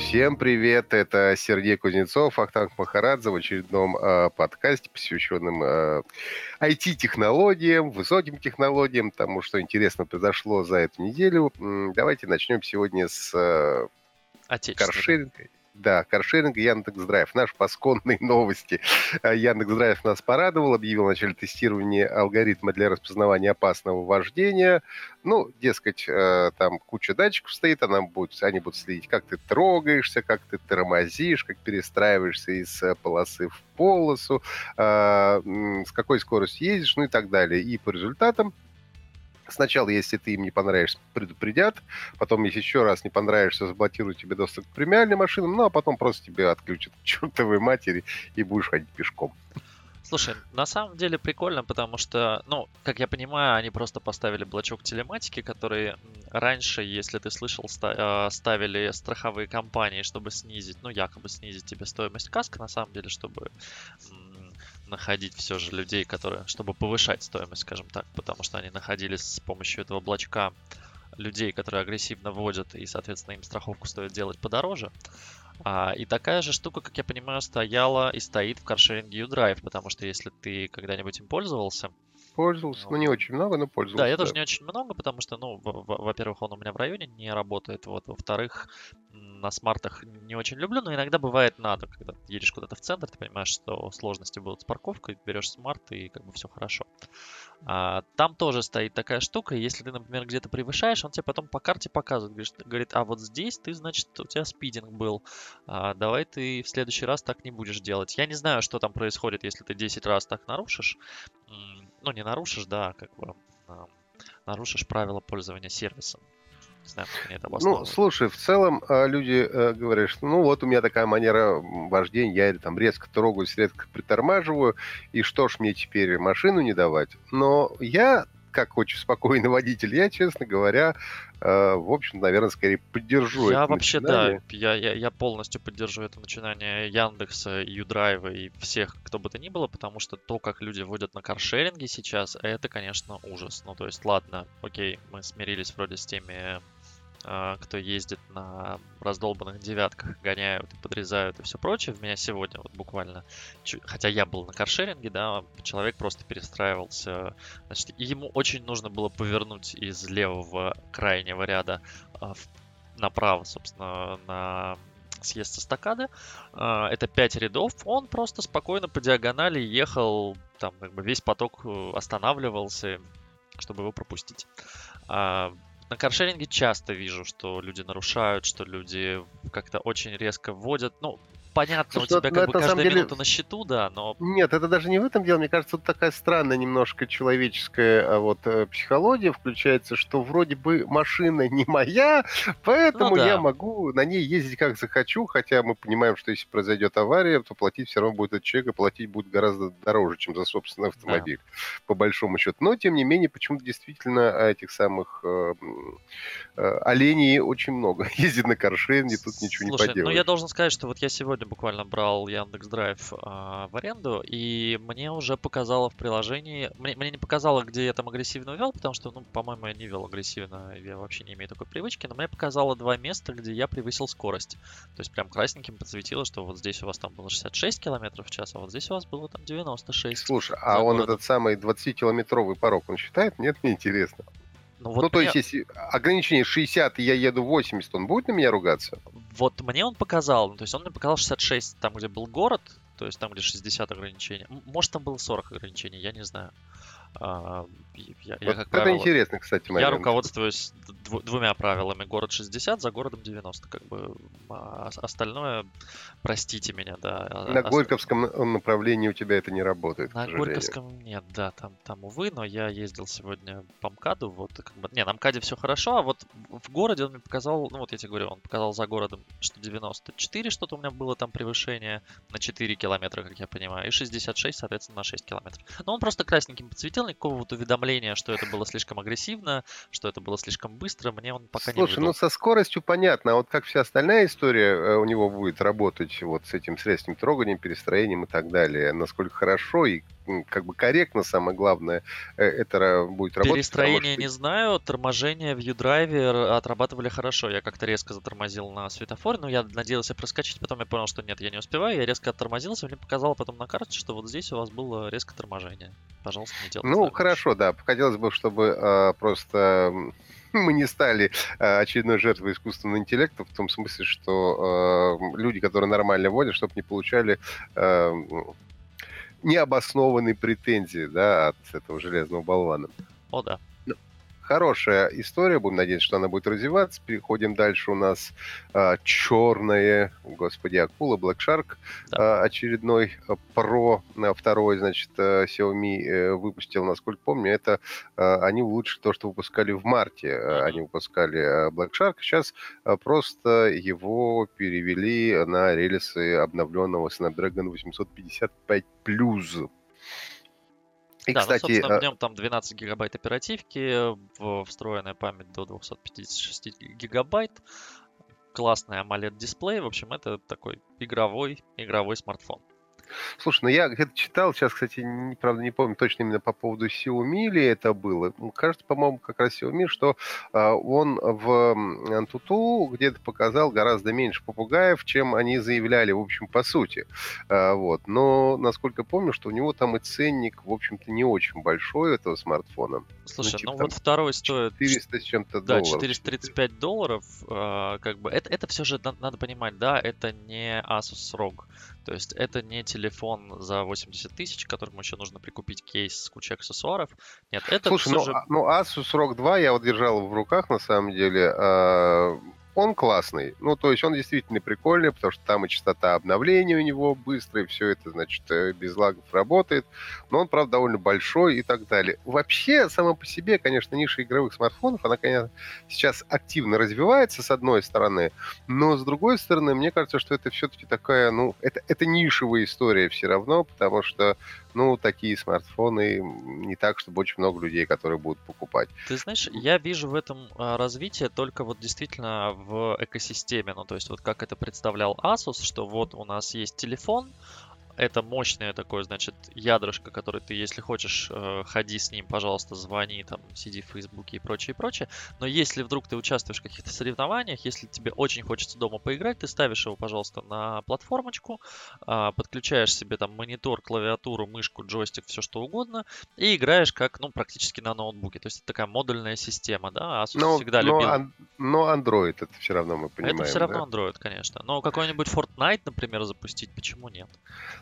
Всем привет, это Сергей Кузнецов, Ахтанг Махарадзе в очередном э, подкасте, посвященном э, IT-технологиям, высоким технологиям, тому, что интересно произошло за эту неделю. Давайте начнем сегодня с э, каршеринга. Да, каршеринг Яндекс.Драйв. Наши пасконные новости. Э, Яндекс.Драйв нас порадовал, объявил начале тестирования алгоритма для распознавания опасного вождения. Ну, дескать, э, там куча датчиков стоит, она будет, они будут следить, как ты трогаешься, как ты тормозишь, как перестраиваешься из э, полосы в полосу, с какой скоростью ездишь, ну и так далее. И по результатам Сначала, если ты им не понравишься, предупредят. Потом, если еще раз не понравишься, заблокируют тебе доступ к премиальным машинам. Ну, а потом просто тебе отключат к чертовой матери и будешь ходить пешком. Слушай, на самом деле прикольно, потому что, ну, как я понимаю, они просто поставили блочок телематики, который раньше, если ты слышал, а, ставили страховые компании, чтобы снизить, ну, якобы снизить тебе стоимость каска, на самом деле, чтобы находить все же людей, которые, чтобы повышать стоимость, скажем так, потому что они находились с помощью этого блочка людей, которые агрессивно вводят, и, соответственно, им страховку стоит делать подороже. А, и такая же штука, как я понимаю, стояла и стоит в каршеринге U-Drive, потому что если ты когда-нибудь им пользовался, Пользовался, ну не очень много, но пользовался. Да, я тоже не очень много, потому что, ну, во-первых, он у меня в районе не работает, вот, во-вторых, на смартах не очень люблю, но иногда бывает надо, когда едешь куда-то в центр, ты понимаешь, что сложности будут с парковкой, берешь смарт и как бы все хорошо. А, там тоже стоит такая штука, если ты, например, где-то превышаешь, он тебе потом по карте показывает, говорит, говорит а вот здесь ты, значит, у тебя speeding был, а, давай ты в следующий раз так не будешь делать. Я не знаю, что там происходит, если ты 10 раз так нарушишь, ну, не нарушишь, да, как бы нарушишь правила пользования сервисом. Не знаю, как они это Ну, слушай, в целом а, люди э, говорят, что ну вот у меня такая манера вождения, я там резко трогаюсь, резко притормаживаю, и что ж мне теперь машину не давать? Но я как очень спокойный водитель, я, честно говоря, э, в общем, наверное, скорее поддержу Я вообще, начинание. да, я, я, я полностью поддерживаю это начинание Яндекса, Юдрайва и всех, кто бы то ни было, потому что то, как люди водят на каршеринге сейчас, это, конечно, ужас. Ну, то есть, ладно, окей, мы смирились вроде с теми кто ездит на раздолбанных девятках, гоняют и подрезают и все прочее. В меня сегодня вот буквально, хотя я был на каршеринге, да, человек просто перестраивался. Значит, ему очень нужно было повернуть из левого крайнего ряда а, направо, собственно, на съезд со стакады. А, это 5 рядов. Он просто спокойно по диагонали ехал, там как бы весь поток э, останавливался, чтобы его пропустить на каршеринге часто вижу, что люди нарушают, что люди как-то очень резко вводят. Ну, понятно, Слушай, у тебя как бы каждая деле... минута на счету, да, но... Нет, это даже не в этом дело. Мне кажется, вот такая странная немножко человеческая а, вот э, психология включается, что вроде бы машина не моя, поэтому ну, да. я могу на ней ездить как захочу, хотя мы понимаем, что если произойдет авария, то платить все равно будет от человека, платить будет гораздо дороже, чем за собственный автомобиль, да. по большому счету. Но, тем не менее, почему-то действительно этих самых э, э, оленей очень много. Ездит на каршеринге, тут ничего Слушай, не поделаешь. ну я должен сказать, что вот я сегодня сегодня буквально брал Яндекс Драйв а, в аренду, и мне уже показало в приложении, мне, мне не показало, где я там агрессивно вел, потому что, ну, по-моему, я не вел агрессивно, я вообще не имею такой привычки, но мне показало два места, где я превысил скорость. То есть прям красненьким подсветило, что вот здесь у вас там было 66 км в час, а вот здесь у вас было там 96. Слушай, а он городом. этот самый 20-километровый порог, он считает? Нет, мне интересно. Ну, вот ну, то мне... есть, если ограничение 60, и я еду 80, он будет на меня ругаться? Вот мне он показал, ну, то есть он мне показал 66 там, где был город, то есть там, где 60 ограничений. Может, там было 40 ограничений, я не знаю. Я, вот я, как это правило, интересно, кстати, момент. Я руководствуюсь двумя правилами. Город 60, за городом 90. Как бы а остальное, простите меня, да. А, на Горьковском направлении у тебя это не работает, На Горьковском нет, да, там, там, увы, но я ездил сегодня по МКАДу, вот, как бы, не, на МКАДе все хорошо, а вот в городе он мне показал, ну, вот я тебе говорю, он показал за городом, что 94 что-то у меня было там превышение на 4 километра, как я понимаю, и 66, соответственно, на 6 километров. Но он просто красненьким подсветил, никакого вот уведомления, что это было слишком агрессивно, что это было слишком быстро, мне он пока Слушай, не Слушай, ну со скоростью понятно, а вот как вся остальная история э, у него будет работать вот с этим средством троганием, перестроением и так далее, насколько хорошо и как бы корректно, самое главное, э, это будет работать. Перестроение что... не знаю, торможение в U-Drive отрабатывали хорошо. Я как-то резко затормозил на светофоре, но я надеялся проскочить, потом я понял, что нет, я не успеваю, я резко оттормозился, мне показало потом на карте, что вот здесь у вас было резкое торможение. Пожалуйста, не делайте. Ну, хорошо, да. Хотелось бы, чтобы э, просто мы не стали э, очередной жертвой искусственного интеллекта, в том смысле, что э, люди, которые нормально водят, чтобы не получали э, необоснованные претензии да, от этого железного болвана. О, да хорошая история, будем надеяться, что она будет развиваться. Переходим дальше. У нас а, черная, господи, акула, Black Shark, да. а, очередной Pro, а, второй, значит, а, Xiaomi а, выпустил, насколько помню, это а, они улучшили то, что выпускали в марте. Mm-hmm. Они выпускали а, Black Shark, сейчас а, просто его перевели на рельсы обновленного Snapdragon 855 Plus. И, да, ну, кстати, ну, собственно, в нем там 12 гигабайт оперативки, встроенная память до 256 гигабайт, классный AMOLED дисплей, в общем, это такой игровой, игровой смартфон. Слушай, ну я где-то читал, сейчас, кстати, не, правда, не помню точно именно по поводу Xiaomi ли это было. Кажется, по-моему, как раз Xiaomi, что а, он в Antutu где-то показал гораздо меньше попугаев, чем они заявляли, в общем, по сути. А, вот. Но, насколько помню, что у него там и ценник, в общем-то, не очень большой этого смартфона. Слушай, ну, ну вот второй стоит... 400 с чем-то да, долларов. Да, 435 долларов. Э, как бы это, это все же надо понимать, да, это не Asus ROG. То есть это не телефон за 80 тысяч, которому еще нужно прикупить кейс с кучей аксессуаров. Нет, это Слушай, ну, же... ну Asus ROG 2 я вот держал в руках на самом деле. А, он классный. Ну, то есть он действительно прикольный, потому что там и частота обновления у него быстрая, все это, значит, э, без лагов работает. Но он, правда, довольно большой и так далее. Вообще, само по себе, конечно, ниша игровых смартфонов, она, конечно, сейчас активно развивается, с одной стороны, но с другой стороны, мне кажется, что это все-таки такая, ну, это, это нишевая история все равно, потому что ну, такие смартфоны не так, чтобы очень много людей, которые будут покупать. Ты знаешь, я вижу в этом а, развитие только вот действительно в экосистеме. Ну, то есть вот как это представлял Asus, что вот у нас есть телефон, это мощное такое, значит, ядрышко, которое ты, если хочешь, э, ходи с ним, пожалуйста, звони, там, сиди в Фейсбуке и прочее, прочее. Но если вдруг ты участвуешь в каких-то соревнованиях, если тебе очень хочется дома поиграть, ты ставишь его, пожалуйста, на платформочку, э, подключаешь себе там монитор, клавиатуру, мышку, джойстик, все что угодно, и играешь как, ну, практически на ноутбуке. То есть это такая модульная система, да, Asus но, всегда но, любил. Ан- но Android это все равно мы понимаем. Это все равно да? Android, конечно. Но какой-нибудь Fortnite, например, запустить, почему нет?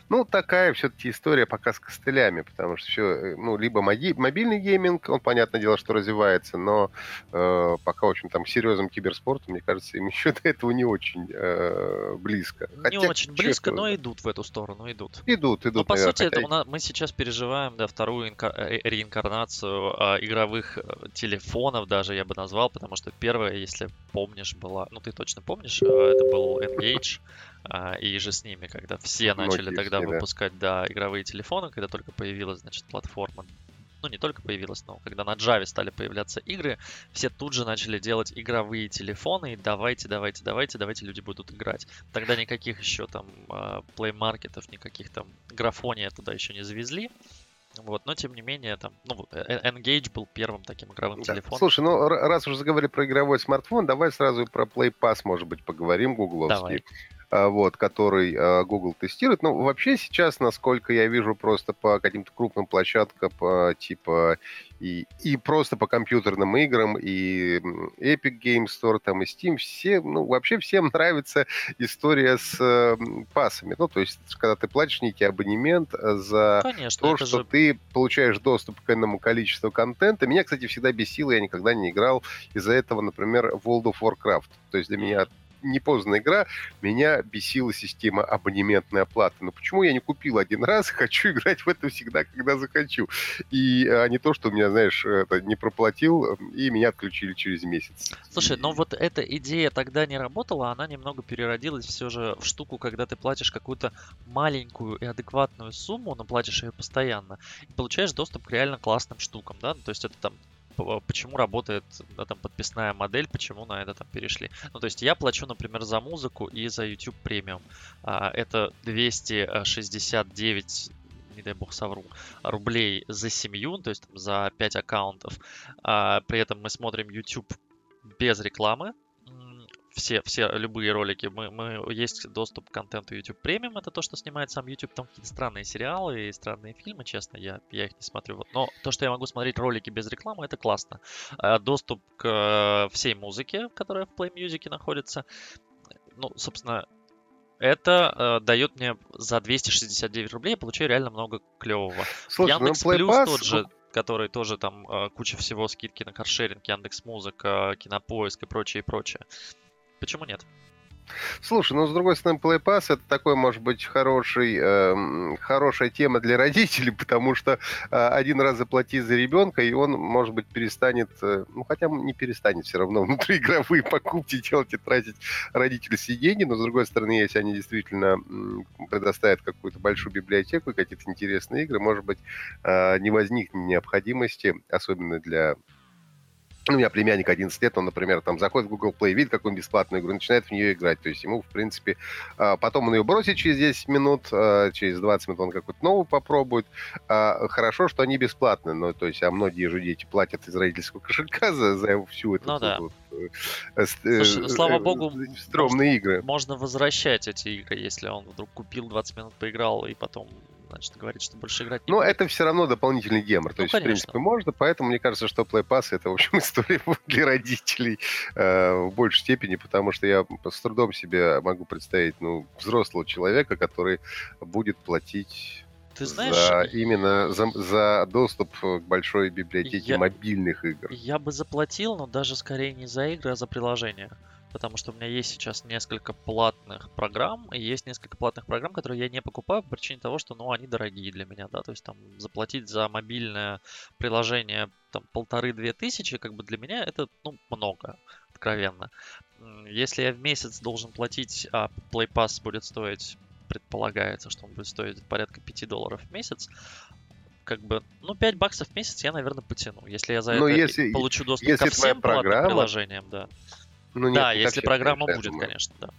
Ну, такая все-таки история пока с костылями, потому что все, э, ну, либо моби- мобильный гейминг, он, понятное дело, что развивается, но э, пока, в общем, там, серьезным киберспортом, мне кажется, им еще до этого не очень э, близко. Не Хотя, очень близко, но идут в эту сторону, идут. Идут, идут. Но, по наверное, сути, хотя... это нас, мы сейчас переживаем, да, вторую инка- э, реинкарнацию э, игровых э, телефонов даже, я бы назвал, потому что первая, если помнишь, была, ну, ты точно помнишь, э, это был Engage, а, и же с ними, когда все начали тогда выпускать, да. игровые телефоны, когда только появилась, значит, платформа ну не только появилась, но когда на Java стали появляться игры, все тут же начали делать игровые телефоны, и давайте, давайте, давайте, давайте люди будут играть. Тогда никаких еще там а, Marketов, никаких там графония туда еще не завезли. Вот, но тем не менее, там, ну, э, Engage был первым таким игровым да. телефоном. Слушай, ну раз уже заговорили про игровой смартфон, давай сразу про Play Pass, может быть, поговорим, гугловский. Давай. А, вот, который а, Google тестирует. Ну, вообще сейчас, насколько я вижу, просто по каким-то крупным площадкам, по, типа и, и просто по компьютерным играм, и Epic Game Store, там, и Steam, все, ну, вообще всем нравится история с э, пасами. Ну, то есть, когда ты платишь некий абонемент за Конечно, то, что же... ты получаешь доступ к энному количеству контента. Меня, кстати, всегда бесило, я никогда не играл из-за этого, например, World of Warcraft. То есть для меня непознанная игра, меня бесила система абонементной оплаты. Но почему я не купил один раз, хочу играть в это всегда, когда захочу. И а не то, что меня, знаешь, это не проплатил, и меня отключили через месяц. Слушай, но вот эта идея тогда не работала, она немного переродилась все же в штуку, когда ты платишь какую-то маленькую и адекватную сумму, но платишь ее постоянно, и получаешь доступ к реально классным штукам, да, то есть это там почему работает да, там подписная модель, почему на это там перешли. Ну, то есть я плачу, например, за музыку и за YouTube премиум. А, это 269 не дай бог совру, рублей за семью, то есть там, за 5 аккаунтов. А, при этом мы смотрим YouTube без рекламы, все, все любые ролики. Мы, мы, есть доступ к контенту YouTube Premium. Это то, что снимает сам YouTube. Там какие-то странные сериалы и странные фильмы, честно. Я, я их не смотрю. Вот. Но то, что я могу смотреть ролики без рекламы, это классно. А, доступ к э, всей музыке, которая в Play Music находится. Ну, собственно, это э, дает мне за 269 рублей, я получаю реально много клевого. Слушай, ну, Яндекс ну, Плюс Pass... тот же, который тоже там э, куча всего скидки на каршеринг, Яндекс Музыка, Кинопоиск и прочее, и прочее. Почему нет? Слушай, ну с другой стороны, Play Pass это такой, может быть, хороший, э, хорошая тема для родителей, потому что э, один раз заплати за ребенка, и он, может быть, перестанет, э, ну хотя не перестанет все равно внутриигровые покупки делать и тратить родительские деньги, но с другой стороны, если они действительно э, предоставят какую-то большую библиотеку и какие-то интересные игры, может быть, э, не возникнет необходимости, особенно для у меня племянник 11 лет, он, например, там заходит в Google Play, видит какую-нибудь бесплатную игру, начинает в нее играть. То есть ему, в принципе, а, потом он ее бросит через 10 минут, а, через 20 минут он какую-то новую попробует. А, хорошо, что они бесплатные, но то есть, а многие же дети платят из родительского кошелька за, за всю эту ну, да. вот, э, Слушай, ну, слава э, богу, стромные игры. Можно возвращать эти игры, если он вдруг купил 20 минут, поиграл и потом значит, говорит, что больше играть не Но будет. это все равно дополнительный гемор. То ну, есть, конечно. в принципе, можно, поэтому мне кажется, что Play Pass это, в общем, история для родителей э, в большей степени, потому что я с трудом себе могу представить, ну, взрослого человека, который будет платить ты знаешь, за, именно за, за доступ к большой библиотеке я, мобильных игр. Я бы заплатил, но даже скорее не за игры, а за приложение потому что у меня есть сейчас несколько платных программ, и есть несколько платных программ, которые я не покупаю по причине того, что, ну, они дорогие для меня, да, то есть там заплатить за мобильное приложение там полторы-две тысячи, как бы для меня это, ну, много, откровенно. Если я в месяц должен платить, а Play Pass будет стоить, предполагается, что он будет стоить порядка 5 долларов в месяц, как бы, ну, 5 баксов в месяц я, наверное, потяну. Если я за ну, это если, получу доступ если ко всем программа... приложениям, да. Ну, нет, да, если программа будет, конечно, да.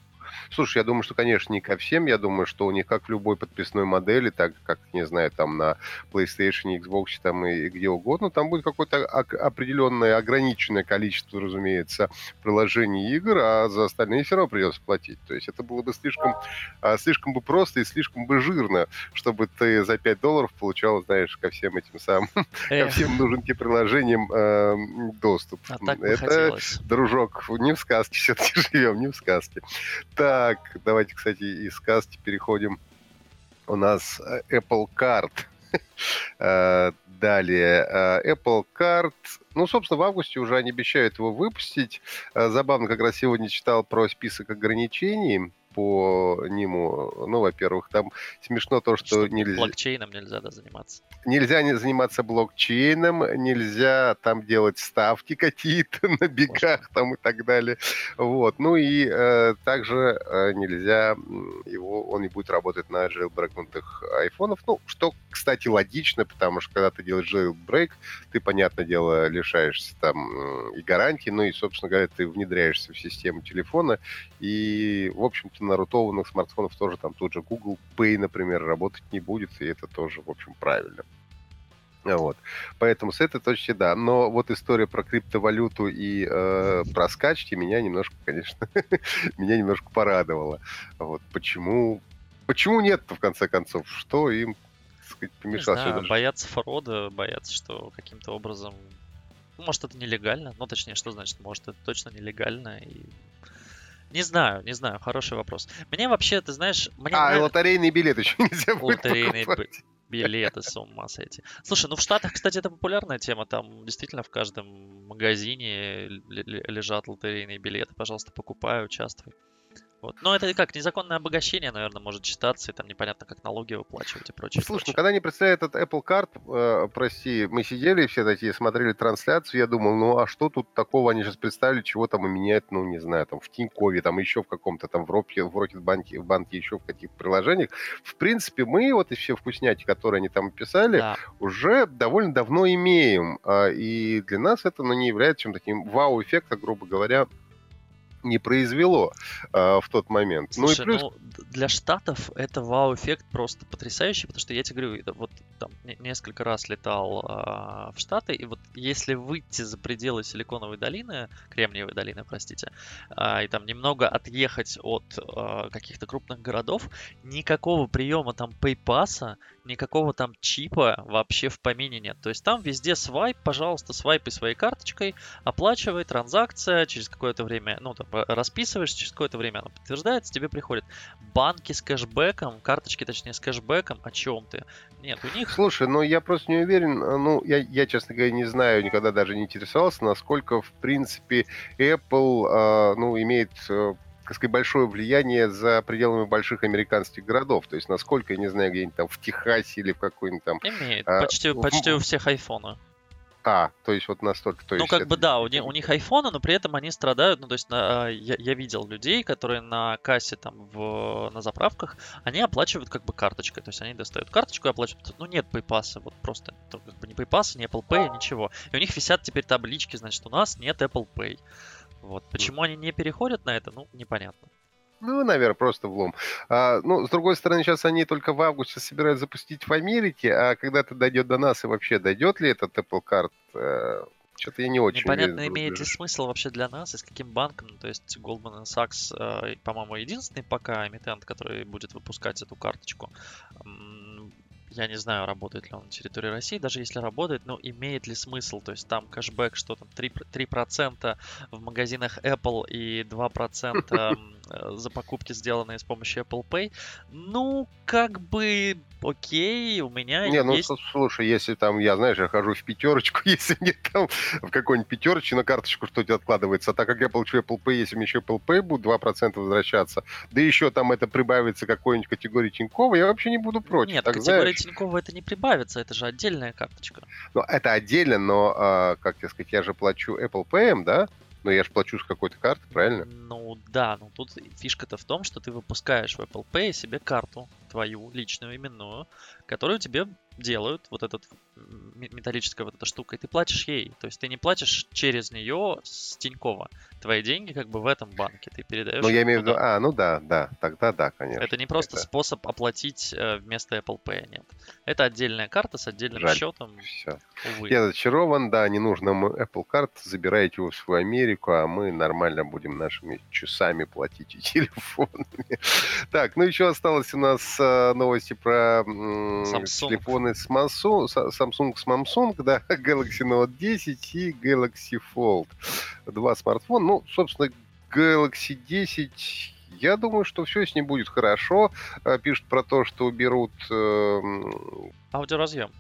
Слушай, я думаю, что, конечно, не ко всем. Я думаю, что у них, как в любой подписной модели, так как, не знаю, там на PlayStation, Xbox там и где угодно, там будет какое-то определенное ограниченное количество, разумеется, приложений игр, а за остальные все равно придется платить. То есть это было бы слишком, а, слишком бы просто и слишком бы жирно, чтобы ты за 5 долларов получал, знаешь, ко всем этим самым, ко всем нужным тебе приложениям э, доступ. А это, дружок, не в сказке все-таки живем, не в сказке. Так, так, давайте, кстати, из сказки переходим. У нас э, Apple Card. Э, далее, э, Apple Card. Ну, собственно, в августе уже они обещают его выпустить. Забавно, как раз сегодня читал про список ограничений по нему. Ну, во-первых, там смешно то, что, что нельзя... Блокчейном нельзя да, заниматься. Нельзя не заниматься блокчейном, нельзя там делать ставки какие-то на бегах там и так далее. Вот. Ну и э, также э, нельзя его, он не будет работать на jailbreakнутых айфонов. Ну, что, кстати, логично, потому что когда ты делаешь jailbreak, ты, понятное дело, лишаешься там и гарантии, ну и, собственно говоря, ты внедряешься в систему телефона, и, в общем-то, на рутованных смартфонах тоже там тот же Google Pay, например, работать не будет, и это тоже, в общем, правильно. Вот. Поэтому с этой точки да. Но вот история про криптовалюту и э, про скачки меня немножко, конечно, меня немножко порадовала. Вот почему, почему нет в конце концов? Что им, сказать, помешало? Не знаю, боятся фрода, боятся, что каким-то образом, ну, может это нелегально, ну точнее, что значит, может это точно нелегально и не знаю, не знаю, хороший вопрос. Мне вообще, ты знаешь... Мне а, нравится... лотерейный билет еще нельзя будет Лотерейный покупать. билеты, с ума сойти. Слушай, ну в Штатах, кстати, это популярная тема. Там действительно в каждом магазине лежат лотерейные билеты. Пожалуйста, покупай, участвуй. Вот. Но это как незаконное обогащение, наверное, может считаться, и там непонятно, как налоги выплачивать и прочее. Слушай, прочее. ну когда они представляют этот Apple Card, э, прости, мы сидели все такие, смотрели трансляцию, я думал, ну а что тут такого они сейчас представили, чего там и меняют, ну не знаю, там в Тинькове, там еще в каком-то там в Рокет, в Рокетбанке, в банке, еще в каких-то приложениях. В принципе, мы вот и все вкусняки, которые они там писали, да. уже довольно давно имеем. А, и для нас это ну, не является чем-то таким вау-эффектом, грубо говоря, не произвело э, в тот момент. Слушай, ну, и плюс... ну для штатов это вау-эффект просто потрясающий, потому что я тебе говорю, вот там несколько раз летал э, в Штаты, и вот если выйти за пределы Силиконовой долины, Кремниевой долины, простите, э, и там немного отъехать от э, каких-то крупных городов, никакого приема там PayPass, никакого там чипа вообще в помине нет. То есть там везде свайп, пожалуйста, свайпай своей карточкой, оплачивай, транзакция, через какое-то время, ну, там, расписываешь, через какое-то время она подтверждается, тебе приходит банки с кэшбэком, карточки, точнее, с кэшбэком, о чем ты? Нет, у них... Слушай, ну я просто не уверен, ну, я, я честно говоря, не знаю, никогда даже не интересовался, насколько, в принципе, Apple, э, ну, имеет э, так сказать, большое влияние за пределами больших американских городов. То есть, насколько, я не знаю, где-нибудь там в Техасе или в какой-нибудь там... Имеет. А, почти, в... почти у всех айфона. А, то есть вот настолько... То ну, есть как бы да, у них, у них айфоны, но при этом они страдают, ну, то есть на, я, я видел людей, которые на кассе там в, на заправках, они оплачивают как бы карточкой, то есть они достают карточку и оплачивают, ну, нет PayPass, вот просто, как бы не PayPass, не Apple Pay, ничего. И у них висят теперь таблички, значит, у нас нет Apple Pay. Вот. Почему они не переходят на это, ну, непонятно. Ну, наверное, просто влом. А, ну, с другой стороны, сейчас они только в августе собираются запустить в Америке, а когда это дойдет до нас и вообще дойдет ли этот Apple Card, э, что-то я не очень Непонятно, имеет ли смысл вообще для нас и с каким банком. То есть Goldman Sachs, э, по-моему, единственный пока эмитент, который будет выпускать эту карточку. Я не знаю, работает ли он на территории России, даже если работает, но имеет ли смысл? То есть там кэшбэк, что там 3%, 3% в магазинах Apple и 2% Э, за покупки, сделанные с помощью Apple Pay. Ну, как бы окей, у меня Не, ну, есть... ну, слушай, если там, я, знаешь, я хожу в пятерочку, если мне там в какой-нибудь пятерочке на карточку что-то откладывается, а так как я получу Apple Pay, если мне еще Apple Pay будет 2% возвращаться, да еще там это прибавится какой-нибудь категории Тинькова, я вообще не буду против. Нет, так, категория знаешь... Тинькова это не прибавится, это же отдельная карточка. Ну, это отдельно, но, а, как тебе сказать, я же плачу Apple Pay, да, но я же плачу с какой-то карты, правильно? Ну да, но тут фишка-то в том, что ты выпускаешь в Apple Pay себе карту твою личную, именную, которую тебе делают, вот этот металлическая вот эта штука, и ты платишь ей. То есть ты не платишь через нее с Тинькова. Твои деньги как бы в этом банке. Ты передаешь. Ну, я имею в виду, а, ну да, да, тогда да, конечно. Это не просто это... способ оплатить э, вместо Apple Pay, нет. Это отдельная карта с отдельным Жаль. счетом. Все. Увы. Я зачарован, да, не нужно Apple Card, забирайте его в свою Америку, а мы нормально будем нашими часами платить и телефонами. Так, ну еще осталось у нас э, новости про Samsung. телефоны с Samsung, Samsung с Samsung, да, Galaxy Note 10 и Galaxy Fold. Два смартфона. Ну, собственно, Galaxy 10 я думаю, что все с ним будет хорошо. Э, пишут про то, что уберут... Э, Аудиоразъем.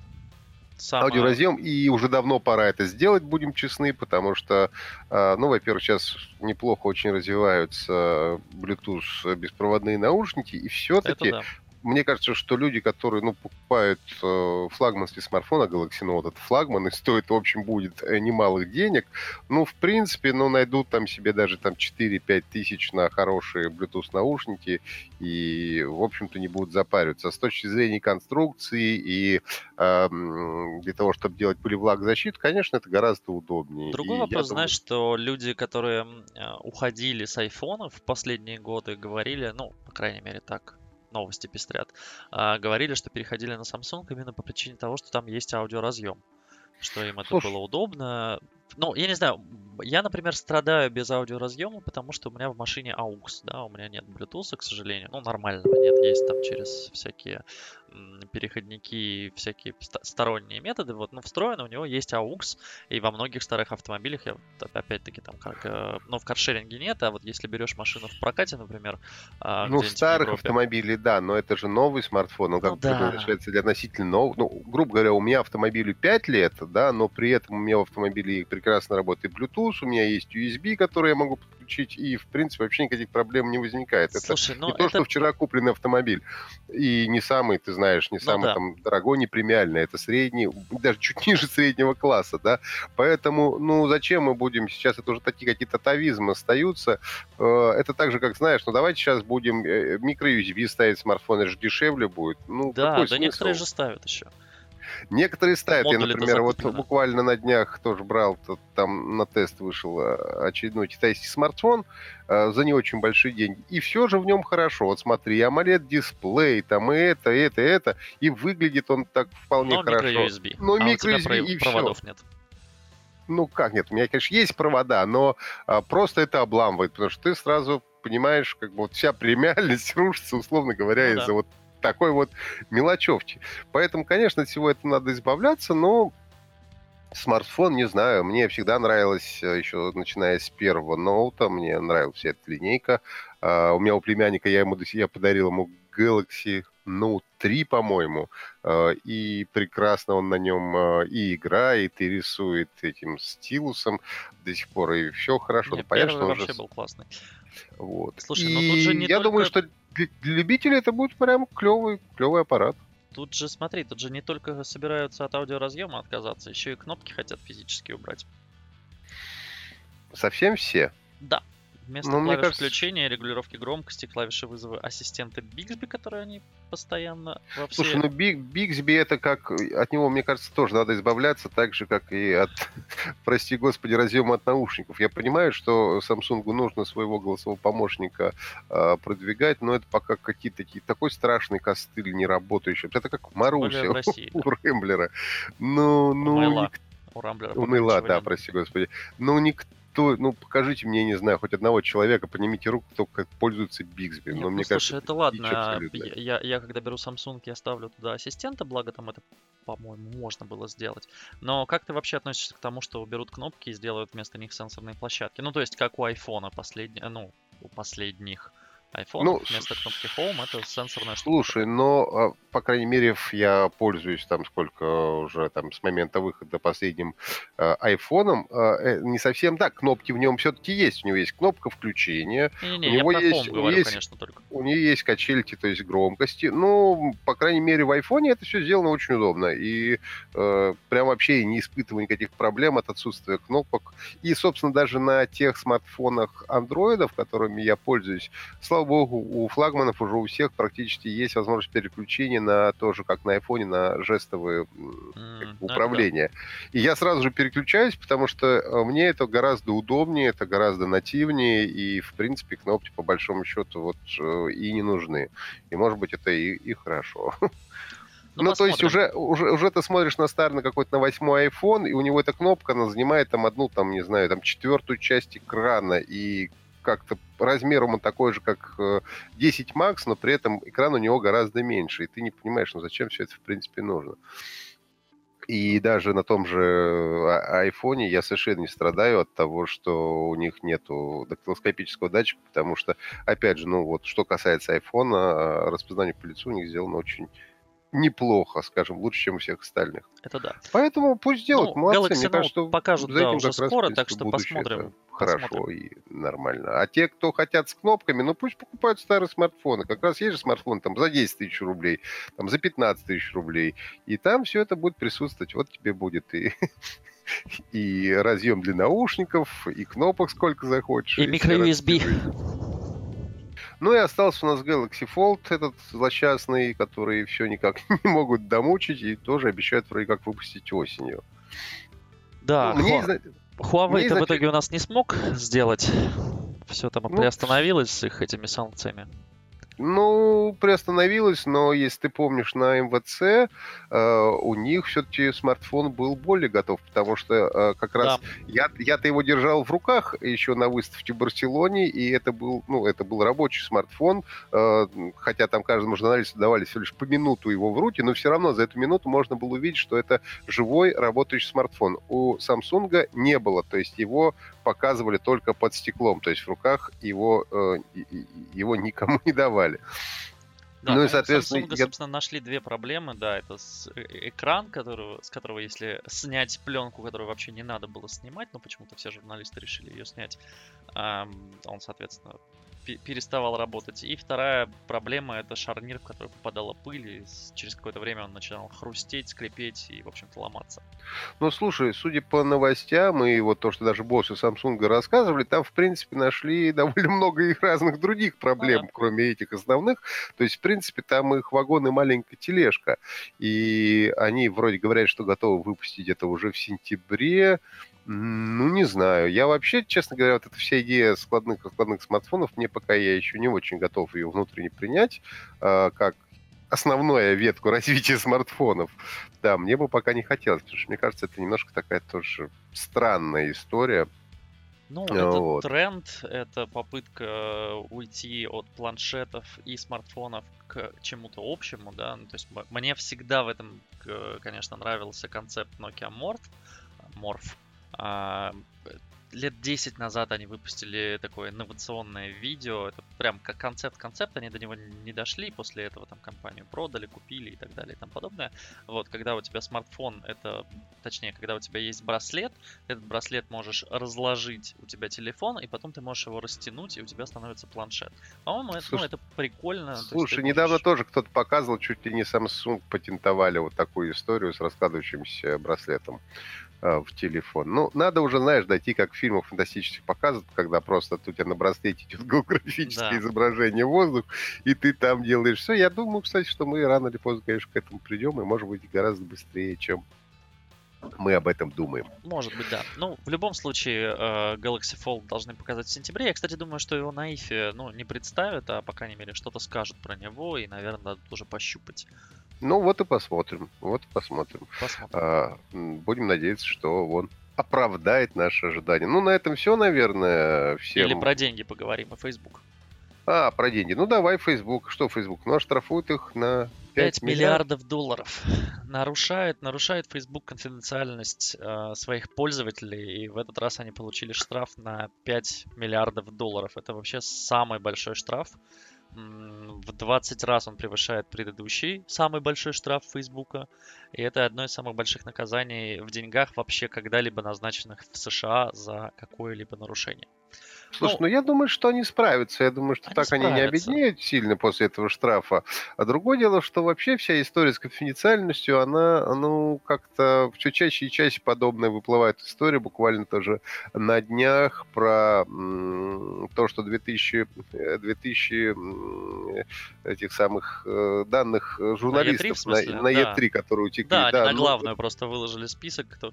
Самое... Аудиоразъем, и уже давно пора это сделать, будем честны, потому что, э, ну, во-первых, сейчас неплохо очень развиваются Bluetooth беспроводные наушники, и все-таки да мне кажется, что люди, которые, ну, покупают э, флагманский смартфон, а Galaxy Note это флагман, и стоит, в общем, будет э, немалых денег, ну, в принципе, ну, найдут там себе даже там 4-5 тысяч на хорошие Bluetooth наушники, и, в общем-то, не будут запариваться. С точки зрения конструкции и э, для того, чтобы делать пылевлагозащиту, конечно, это гораздо удобнее. Другой и вопрос, знаешь, что люди, которые э, уходили с айфона в последние годы, говорили, ну, по крайней мере, так новости пестрят, а, говорили, что переходили на Samsung именно по причине того, что там есть аудиоразъем. Что им это Слушай. было удобно. Ну, я не знаю, я, например, страдаю без аудиоразъема, потому что у меня в машине AUX, да, у меня нет Bluetooth, к сожалению. Ну, нормального нет, есть там через всякие переходники, всякие сторонние методы. Вот, но встроено у него есть AUX, и во многих старых автомобилях, я опять-таки там как, э, ну, в каршеринге нет, а вот если берешь машину в прокате, например, а, ну, в старых в автомобилях, да, но это же новый смартфон, он как ну, бы да. предназначается для относительно нового. Ну, грубо говоря, у меня автомобилю 5 лет, да, но при этом у меня в автомобиле прекрасно работает Bluetooth, у меня есть USB, который я могу подключить, и, в принципе, вообще никаких проблем не возникает. Слушай, это ну, не то, что вчера купленный автомобиль, и не самый, ты знаешь, не ну, самый да. там дорогой, не премиальный, это средний, даже чуть ниже среднего класса, да, поэтому, ну, зачем мы будем, сейчас это уже такие какие-то тавизмы остаются, э, это так же, как, знаешь, ну, давайте сейчас будем э, микро-USB ставить смартфон, это же дешевле будет, ну, Да, да смысл? некоторые же ставят еще. Некоторые ставят, я, например, вот буквально на днях тоже брал, там на тест вышел э, очередной китайский смартфон э, за не очень большие деньги. И все же в нем хорошо. Вот смотри, AMOLED-дисплей, там и это, и это, и это. И выглядит он так вполне Но хорошо. Micro-USB. Но а micro-USB и проводов все. нет. Ну как нет, у меня, конечно, есть провода, но а, просто это обламывает, потому что ты сразу понимаешь, как бы вот вся премиальность рушится, условно говоря, ну, из-за да. вот такой вот мелочевки. Поэтому, конечно, от всего этого надо избавляться, но смартфон, не знаю, мне всегда нравилось, э, еще начиная с первого ноута, мне нравилась вся эта линейка. Uh, у меня у племянника, я ему я подарил ему Galaxy Note 3, по-моему, uh, и прекрасно он на нем uh, и играет, и рисует этим стилусом до сих пор, и все хорошо. Нет, Понятно, что вообще уже... был классный. Вот. Слушай, и ну тут же не я только... думаю, что для, любителей это будет прям клевый, клевый аппарат. Тут же, смотри, тут же не только собираются от аудиоразъема отказаться, еще и кнопки хотят физически убрать. Совсем все? Да. Вместо ну, клавиш кажется... включения, регулировки громкости, клавиши вызова ассистента Bixby, которые они постоянно во все... Слушай, ну Bixby это как... От него, мне кажется, тоже надо избавляться, так же, как и от, прости господи, разъема от наушников. Я понимаю, что Samsung нужно своего голосового помощника э, продвигать, но это пока какие-то такие... Такой страшный костыль не работающий. Это как Маруся у Рэмблера. Ну, ну... У Рамблера. У Мейла, да, прости господи. Ну, никто кто, ну, покажите мне, не знаю, хоть одного человека, поднимите руку, кто как пользуется Bixby. Но ну, мне слушай, кажется, это ладно. Я, я, я когда беру Samsung, я ставлю туда ассистента, благо там это, по-моему, можно было сделать. Но как ты вообще относишься к тому, что уберут кнопки и сделают вместо них сенсорные площадки? Ну, то есть, как у iPhone последний, ну, у последних iPhone ну, вместо кнопки Home это сенсорная штука. Слушай, но, а, по крайней мере, я пользуюсь там сколько уже там с момента выхода последним э, айфоном. Э, не совсем так, кнопки в нем все-таки есть. У него есть кнопка включения. Не-не-не, у него есть, Home говорю, есть, конечно, только. У нее есть качельки, то есть громкости. Ну, по крайней мере, в айфоне это все сделано очень удобно. И э, прям вообще не испытываю никаких проблем от отсутствия кнопок. И, собственно, даже на тех смартфонах андроидов, которыми я пользуюсь, слава слава богу, у флагманов уже у всех практически есть возможность переключения на тоже, как на айфоне, на жестовые mm, управления. Да. И я сразу же переключаюсь, потому что э, мне это гораздо удобнее, это гораздо нативнее, и, в принципе, кнопки, по большому счету, вот э, и не нужны. И, может быть, это и, и хорошо. Ну, ну то есть уже, уже, уже ты смотришь на старый, на какой-то на восьмой iPhone, и у него эта кнопка, она занимает там одну, там, не знаю, там четвертую часть экрана, и как-то размером он такой же, как 10 э, Max, но при этом экран у него гораздо меньше. И ты не понимаешь, ну зачем все это в принципе нужно. И даже на том же а, айфоне я совершенно не страдаю от того, что у них нету дактилоскопического датчика, потому что, опять же, ну вот, что касается айфона, а, распознание по лицу у них сделано очень неплохо, скажем, лучше, чем у всех остальных. Это да. Поэтому пусть делают, ну, молодцы. Galaxy Мне кажется, что покажут, да, уже скоро, раз, так что посмотрим. Хорошо посмотрим. и нормально. А те, кто хотят с кнопками, ну пусть покупают старые смартфоны. Как раз есть же смартфон там за 10 тысяч рублей, там за 15 тысяч рублей. И там все это будет присутствовать. Вот тебе будет и и разъем для наушников, и кнопок сколько захочешь. И, и микро-USB. Ну и остался у нас Galaxy Fold, этот злосчастный, который все никак не могут домучить и тоже обещают вроде как выпустить осенью. Да, ну, мне, Huawei-то в итоге у нас не смог сделать. Все там ну, приостановилось с их этими санкциями. Ну, приостановилась, но если ты помнишь, на МВЦ э, у них все-таки смартфон был более готов, потому что э, как раз да. я, я-то его держал в руках еще на выставке в Барселоне, и это был, ну, это был рабочий смартфон, э, хотя там каждому журналисту давали всего лишь по минуту его в руки, но все равно за эту минуту можно было увидеть, что это живой работающий смартфон. У Samsung не было, то есть его показывали только под стеклом, то есть в руках его, э, его никому не давали далее. Да, ну и, соответственно, Samsung, я... собственно, нашли две проблемы. Да, это с, э, экран, которого, с которого, если снять пленку, которую вообще не надо было снимать, но почему-то все журналисты решили ее снять, эм, он, соответственно, переставал работать. И вторая проблема это шарнир, в который попадала пыль, и через какое-то время он начинал хрустеть, скрипеть и, в общем-то, ломаться. Ну, слушай, судя по новостям и вот то, что даже боссы Samsung рассказывали, там, в принципе, нашли довольно много их разных других проблем, ага. кроме этих основных. То есть, в принципе, там их вагон и маленькая тележка. И они вроде говорят, что готовы выпустить это уже в сентябре. Ну, не знаю. Я вообще, честно говоря, вот эта вся идея складных складных смартфонов, мне пока я еще не очень готов ее внутренне принять, э, как основную ветку развития смартфонов. Да, мне бы пока не хотелось, потому что мне кажется, это немножко такая тоже странная история. Ну, это вот. тренд, это попытка уйти от планшетов и смартфонов к чему-то общему, да. Ну, то есть мне всегда в этом, конечно, нравился концепт Nokia Morph, Morph а, лет 10 назад они выпустили такое инновационное видео. Это прям как концепт-концепт, они до него не дошли. После этого там компанию продали, купили и так далее и тому подобное. Вот, когда у тебя смартфон, это, точнее, когда у тебя есть браслет, этот браслет можешь разложить у тебя телефон, и потом ты можешь его растянуть, и у тебя становится планшет. По-моему, это, ну, это прикольно. Слушай, то недавно можешь... тоже кто-то показывал, чуть ли не Samsung патентовали вот такую историю с раскладывающимся браслетом. А, в телефон. Ну, надо уже, знаешь, дойти, как в фильмах фантастических показывают, когда просто у тебя на браслете идет голографическое да. изображение воздух, и ты там делаешь все. Я думаю, кстати, что мы рано или поздно, конечно, к этому придем, и, может быть, гораздо быстрее, чем мы об этом думаем. Может быть, да. Ну, в любом случае, э, Galaxy Fold должны показать в сентябре. Я, кстати, думаю, что его на IFE, ну, не представят, а, по крайней мере, что-то скажут про него, и, наверное, надо тоже пощупать. Ну, вот и посмотрим. Вот и посмотрим. посмотрим. А, будем надеяться, что он оправдает наши ожидания. Ну, на этом все, наверное. Всем... Или про деньги поговорим, и Facebook. А, про деньги. Ну, давай Facebook. Что Facebook? Ну, оштрафуют их на 5, 5 миллиардов долларов. Нарушает, нарушает Facebook конфиденциальность э, своих пользователей, и в этот раз они получили штраф на 5 миллиардов долларов. Это вообще самый большой штраф в 20 раз он превышает предыдущий самый большой штраф Фейсбука. И это одно из самых больших наказаний в деньгах вообще когда-либо назначенных в США за какое-либо нарушение. Слушай, ну, ну я думаю, что они справятся. Я думаю, что они так справятся. они не обеднеют сильно после этого штрафа. А другое дело, что вообще вся история с конфиденциальностью, она, ну, как-то все чаще и чаще подобная выплывает история. Буквально тоже на днях про то, что 2000, 2000 э, этих самых э, данных журналистов на E3, на, на да. E3 которые утекли. Да, да, они на ну, главную просто выложили список, кто,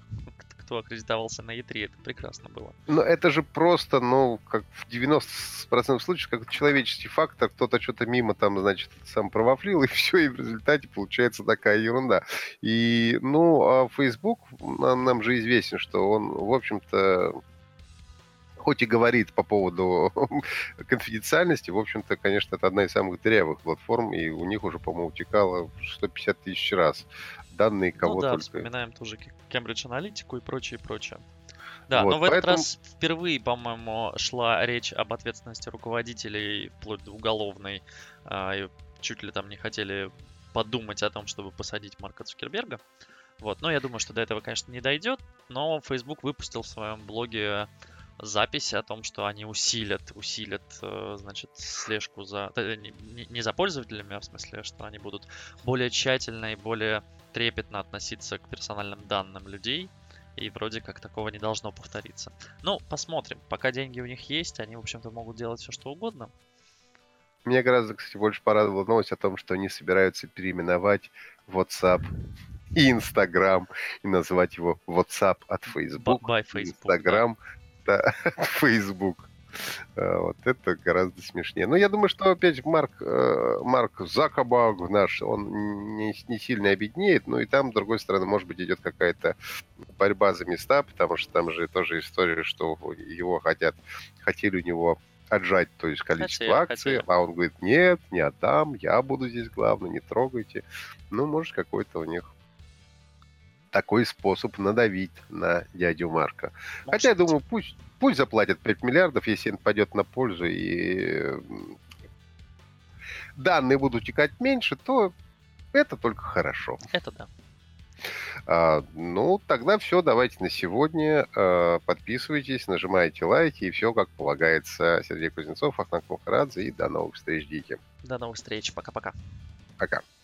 кто аккредитовался на E3. Это прекрасно было. Но это же просто, ну, как в 90% случаев, как человеческий фактор, кто-то что-то мимо там, значит, сам провафлил, и все, и в результате получается такая ерунда. И, ну, а Facebook, нам, нам же известен, что он, в общем-то, хоть и говорит по поводу конфиденциальности, в общем-то, конечно, это одна из самых дырявых платформ, и у них уже, по-моему, утекало 150 тысяч раз данные кого ну, да, только. вспоминаем тоже Cambridge аналитику и прочее, прочее. Да, вот, но в поэтому... этот раз впервые, по-моему, шла речь об ответственности руководителей, вплоть до уголовной. А, и чуть ли там не хотели подумать о том, чтобы посадить Марка Цукерберга. Вот, но я думаю, что до этого, конечно, не дойдет. Но Facebook выпустил в своем блоге запись о том, что они усилят, усилят, э, значит, слежку за... Не, не за пользователями, а в смысле, что они будут более тщательно и более трепетно относиться к персональным данным людей, и вроде как такого не должно повториться. Ну, посмотрим. Пока деньги у них есть, они, в общем-то, могут делать все, что угодно. Меня гораздо, кстати, больше порадовала новость о том, что они собираются переименовать WhatsApp и Instagram и назвать его WhatsApp от Facebook. By Facebook. Instagram да. От Facebook. А, вот это гораздо смешнее. Но я думаю, что опять Марк, э, Марк Закабаг наш, он не, не сильно обеднеет, но и там, с другой стороны, может быть, идет какая-то борьба за места, потому что там же тоже история, что его хотят, хотели у него отжать, то есть количество хотели, акций, хотели. а он говорит, нет, не отдам, я буду здесь главный, не трогайте. Ну, может, какой-то у них такой способ надавить на дядю Марка. Может Хотя, я думаю, пусть пусть заплатят 5 миллиардов, если им пойдет на пользу, и данные будут текать меньше, то это только хорошо. Это да. А, ну, тогда все, давайте на сегодня. А, подписывайтесь, нажимайте лайки, и все как полагается. Сергей Кузнецов, Ахнак Мухарадзе, и до новых встреч, Дики. До новых встреч, пока-пока. Пока. -пока. Пока.